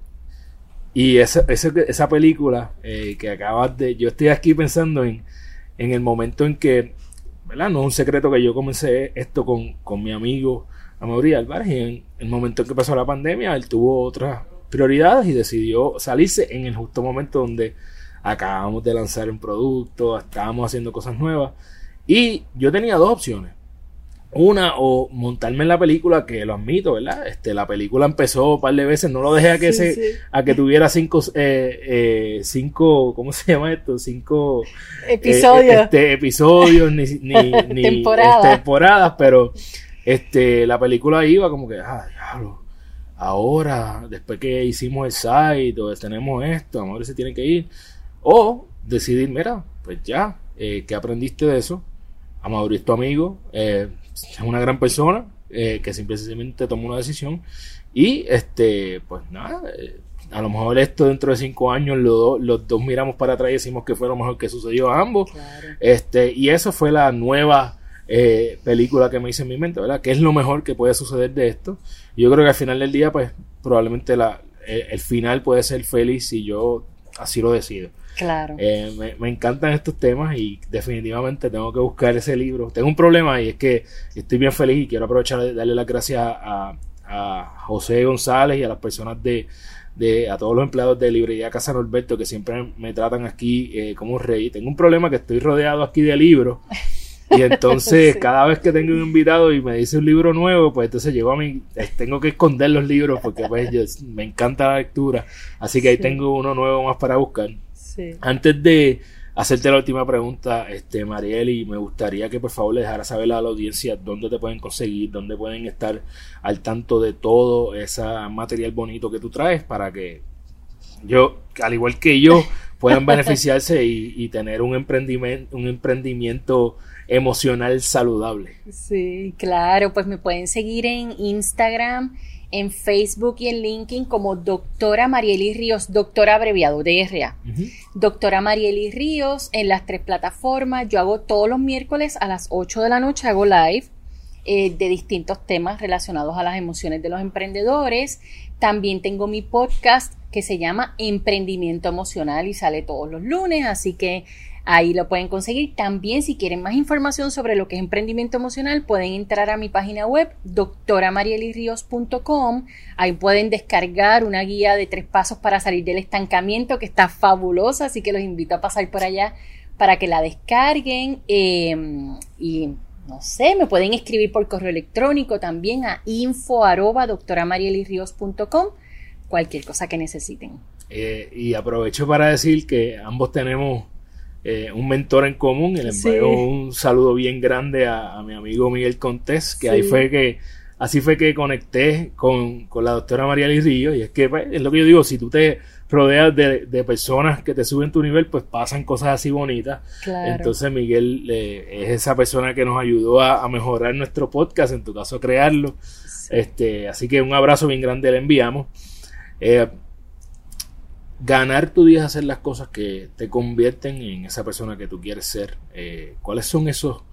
y esa, esa, esa película eh, que acabas de... Yo estoy aquí pensando en, en el momento en que, ¿verdad? No es un secreto que yo comencé esto con, con mi amigo Amaury Álvarez y en el momento en que pasó la pandemia, él tuvo otras prioridades y decidió salirse en el justo momento donde acabamos de lanzar un producto, estábamos haciendo cosas nuevas y yo tenía dos opciones una, o montarme en la película, que lo admito, ¿verdad? Este, la película empezó un par de veces, no lo dejé a que se, a que tuviera cinco, eh, eh, cinco, ¿cómo se llama esto? Cinco eh, episodios, este, episodios, ni, ni, ni temporadas, pero este, la película iba como que, ah, diablo, ahora, después que hicimos el site, o tenemos esto, ahora se tiene que ir, o decidir, mira, pues ya, eh, ¿qué aprendiste de eso? A Mauricio, tu amigo, eh, es una gran persona eh, que simplemente tomó una decisión y este pues nada eh, a lo mejor esto dentro de cinco años los, los dos miramos para atrás y decimos que fue lo mejor que sucedió a ambos. Este y eso fue la nueva eh, película que me hice en mi mente verdad que es lo mejor que puede suceder de esto yo creo que al final del día pues probablemente la, el final puede ser feliz si yo así lo decido Claro. Eh, me, encantan estos temas y definitivamente tengo que buscar ese libro. Tengo un problema y es que estoy bien feliz y quiero aprovechar de darle las gracias a, José González y a las personas de, de, a todos los empleados de Librería Casa Norberto que siempre me tratan aquí eh, como un rey. Tengo un problema que estoy rodeado aquí de libros. Y entonces, cada vez que tengo un invitado y me dice un libro nuevo, pues entonces llego a mí, eh, tengo que esconder los libros porque pues me encanta la lectura. Así que ahí tengo uno nuevo más para buscar. Antes de hacerte la última pregunta, este Marieli, me gustaría que por favor le dejara saber a la audiencia dónde te pueden conseguir, dónde pueden estar al tanto de todo ese material bonito que tú traes para que yo, al igual que yo, puedan beneficiarse y, tener un emprendimiento, un emprendimiento emocional saludable. Sí, claro, pues me pueden seguir en Instagram en Facebook y en LinkedIn como doctora Marieli Ríos, doctora abreviado DRA. Doctora Marieli Ríos en las tres plataformas. Yo hago todos los miércoles a las 8 de la noche, hago live eh, de distintos temas relacionados a las emociones de los emprendedores. También tengo mi podcast que se llama Emprendimiento Emocional y sale todos los lunes, así que Ahí lo pueden conseguir. También si quieren más información sobre lo que es emprendimiento emocional, pueden entrar a mi página web doctoramarielirrios.com. Ahí pueden descargar una guía de tres pasos para salir del estancamiento que está fabulosa, así que los invito a pasar por allá para que la descarguen. Em, y no sé, me pueden escribir por correo electrónico también a info cualquier cosa que necesiten. Eh, y aprovecho para decir que ambos tenemos eh, un mentor en común. Y le envío un saludo bien grande a, mi amigo Miguel Contés, que ahí fue que, así fue que conecté con, la doctora María Río. Y es que pues, es lo que yo digo, si tú te rodeas de, personas que te suben tu nivel, pues pasan cosas así bonitas. Entonces Miguel eh, es esa persona que nos ayudó a, mejorar nuestro podcast, en tu caso crearlo. Este, así que un abrazo bien grande le enviamos. Eh, ganar tu día es hacer las cosas que te convierten en esa persona que tú quieres ser. Eh, ¿Cuáles son esos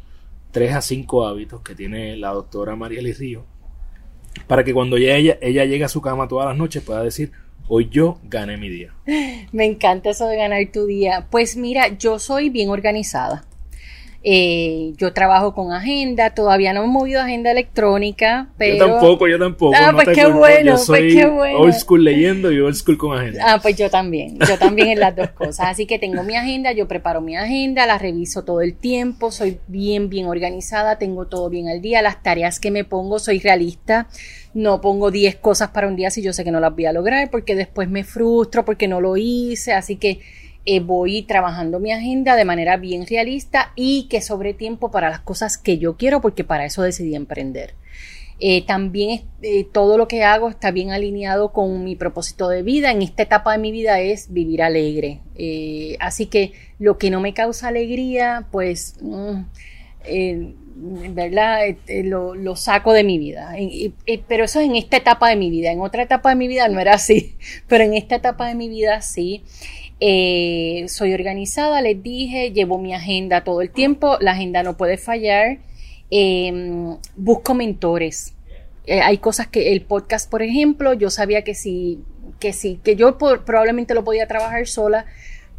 tres a cinco hábitos que tiene la doctora María Río? Para que cuando ella, ella llegue a su cama todas las noches pueda decir, hoy yo gané mi día. Me encanta eso de ganar tu día. Pues mira, yo soy bien organizada. Eh, yo trabajo con agenda, todavía no he movido agenda electrónica, pero... Yo tampoco, yo tampoco. Ah, pues qué bueno, pues qué bueno. Old school leyendo y old school con agenda. Ah, pues yo también, yo también en las dos cosas. Así que tengo mi agenda, yo preparo mi agenda, la reviso todo el tiempo, soy bien, bien organizada, tengo todo bien al día, las tareas que me pongo, soy realista, no pongo 10 cosas para un día si yo sé que no las voy a lograr, porque después me frustro, porque no lo hice, así que eh, voy trabajando mi agenda de manera bien realista y que sobre tiempo para las cosas que yo quiero, porque para eso decidí emprender. Eh, también eh, todo lo que hago está bien alineado con mi propósito de vida. En esta etapa de mi vida es vivir alegre. así que lo que no me causa alegría, pues, mm, ¿verdad? Lo, lo, saco de mi vida. pero eso es en esta etapa de mi vida. En otra etapa de mi vida no era así, pero en esta etapa de mi vida sí. Eh, soy organizada, les dije, llevo mi agenda todo el tiempo, la agenda no puede fallar. Em, busco mentores. Eh, hay cosas que el podcast, por ejemplo, yo sabía que sí, que sí, que yo probablemente lo podía trabajar sola,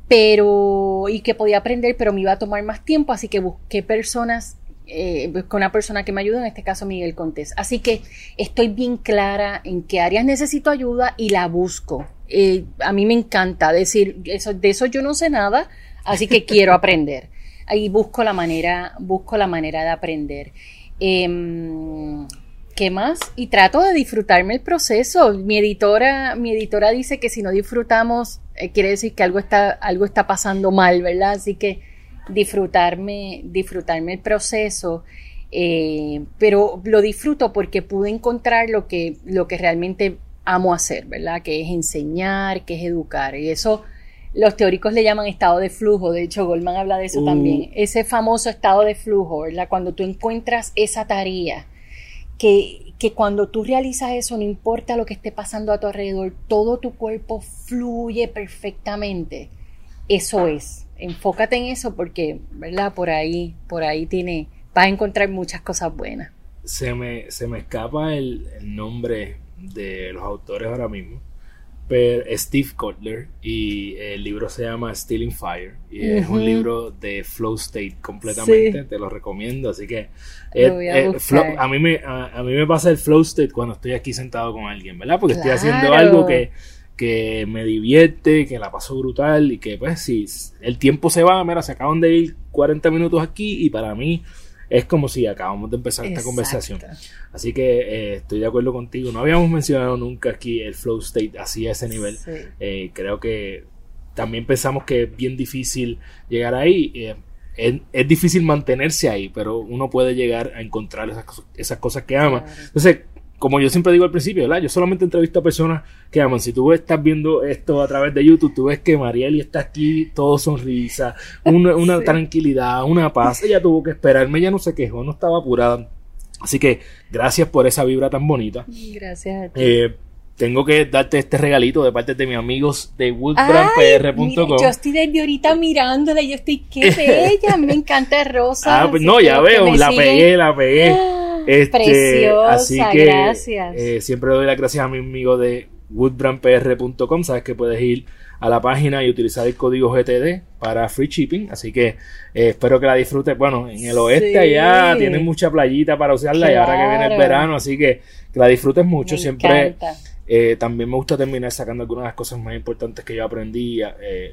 pero y que podía aprender, pero me iba a tomar más tiempo, así que busqué personas eh, pues, con una persona que me ayuda, en este caso Miguel Contés. Así que estoy bien clara en qué áreas necesito ayuda y la busco. Eh, a mí me encanta decir, eso, de eso yo no sé nada, así que quiero aprender. Ahí busco la manera, busco la manera de aprender. Em, ¿Qué más? Y trato de disfrutarme el proceso. Mi editora, mi editora dice que si no disfrutamos, eh, quiere decir que algo está, algo está pasando mal, ¿verdad? Así que disfrutarme, disfrutarme el proceso. Eh, pero lo disfruto porque pude encontrar lo que, lo que realmente amo hacer, ¿verdad? Que es enseñar, que es educar. Y eso los teóricos le llaman estado de flujo. De hecho, Goldman habla de eso uh. también. Ese famoso estado de flujo, ¿verdad? Cuando tú encuentras esa tarea, que, que cuando tú realizas eso, no importa lo que esté pasando a tu alrededor, todo tu cuerpo fluye perfectamente. Eso es. Enfócate en eso porque, ¿verdad? Por ahí, por ahí tiene, vas a encontrar muchas cosas buenas. Se me, se me escapa el nombre de los autores ahora mismo. Pero Steve Kotler y el libro se llama Stealing Fire y es un libro de flow state completamente, te lo recomiendo, así que eh, eh, a, mí me, a, mí me pasa el flow state cuando estoy aquí sentado con alguien, ¿verdad? Porque estoy haciendo algo que, que me divierte, que la paso brutal y que pues si el tiempo se va, mira, se acaban de ir 40 minutos aquí y para mí es como si acabamos de empezar esta conversación. Así que eh, estoy de acuerdo contigo. No habíamos mencionado nunca aquí el flow state así a ese nivel. Eh, creo que también pensamos que es bien difícil llegar ahí. Eh, es, difícil mantenerse ahí, pero uno puede llegar a encontrar esas, esas cosas que ama. Entonces, como yo siempre digo al principio, ¿verdad? Yo solamente entrevisto a personas que aman. Si tú estás viendo esto a través de YouTube, tú ves que Marieli está aquí, todo sonrisa, una, tranquilidad, una paz. Ella tuvo que esperarme, ella no se quejó, no estaba apurada. Así que gracias por esa vibra tan bonita. Gracias a ti. Eh, tengo que darte este regalito de parte de mis amigos de woodbrandpr.com. Yo estoy desde ahorita mirándola, yo estoy, qué bella, me encanta rosa. Ah, pues no, ya veo, la pegué, la pegué. Este, Preciosa, así que, gracias. Eh, siempre doy las gracias a mi amigo de woodbrandpr.com. Sabes que puedes ir a la página y utilizar el código GTD para free shipping. Así que eh, espero que la disfrutes. Bueno, en el oeste allá tienen mucha playita para usarla y ahora que viene el verano, así que que la disfrutes mucho. siempre. Eh, también me gusta terminar sacando algunas de las cosas más importantes que yo aprendí.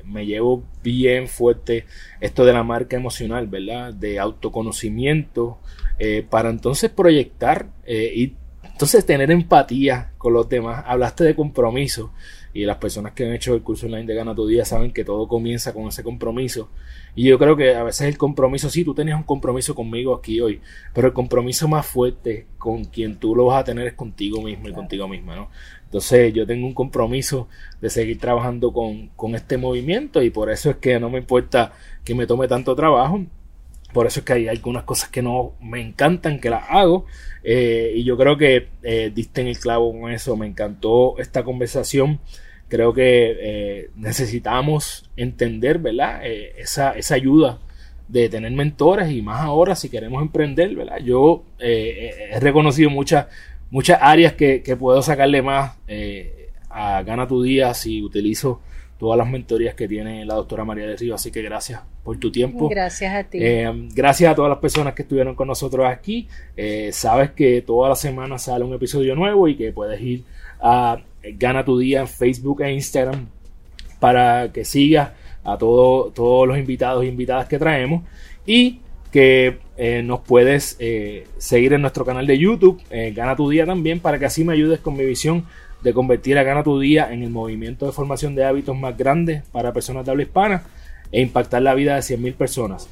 me llevo bien fuerte esto de la marca emocional, ¿verdad? De autoconocimiento, eh, para entonces proyectar eh, y entonces tener empatía con los demás. Hablaste de compromiso. y las personas que han hecho el curso online de Gana tu Día saben que todo comienza con ese compromiso. Y yo creo que a veces el compromiso, sí, tú tenías un compromiso conmigo aquí hoy, pero el compromiso más fuerte con quien tú lo vas a tener es contigo mismo y contigo misma, ¿no? Entonces yo tengo un compromiso de seguir trabajando con, con este movimiento y por eso es que no me importa que me tome tanto trabajo, por eso es que hay algunas cosas que no me encantan, que las hago. Eh, y yo creo que eh, diste en el clavo con eso. Me encantó esta conversación. Creo que eh, necesitamos entender, ¿verdad? esa, esa ayuda de tener mentores y más ahora si queremos emprender, ¿verdad? Yo he reconocido muchas, muchas áreas que, que puedo sacarle más a Gana tu Día si utilizo todas las mentorías que tiene la doctora María de Río. Así que gracias por tu tiempo. Gracias a ti. Eh, gracias a todas las personas que estuvieron con nosotros aquí. Eh, sabes que toda la semana sale un episodio nuevo y que puedes ir a Gana tu Día en Facebook e Instagram para que sigas a todo, todos los invitados e invitadas que traemos y que eh, nos puedes seguir en nuestro canal de YouTube, Gana tu Día también, para que así me ayudes con mi visión de convertir a Gana tu Día en el movimiento de formación de hábitos más grande para personas de habla hispana e impactar la vida de 100.000 personas.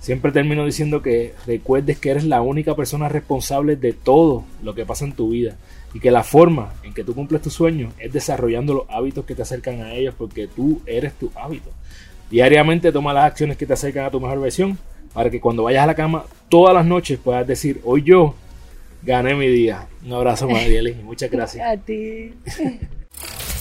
Siempre termino diciendo que recuerdes que eres la única persona responsable de todo lo que pasa en tu vida y que la forma en que tú cumples tus sueños es desarrollando los hábitos que te acercan a ellos porque tú eres tu hábito. Diariamente toma las acciones que te acercan a tu mejor versión para que cuando vayas a la cama todas las noches puedas decir, hoy yo Gané mi día. Un abrazo, Marieli. Muchas gracias. A ti.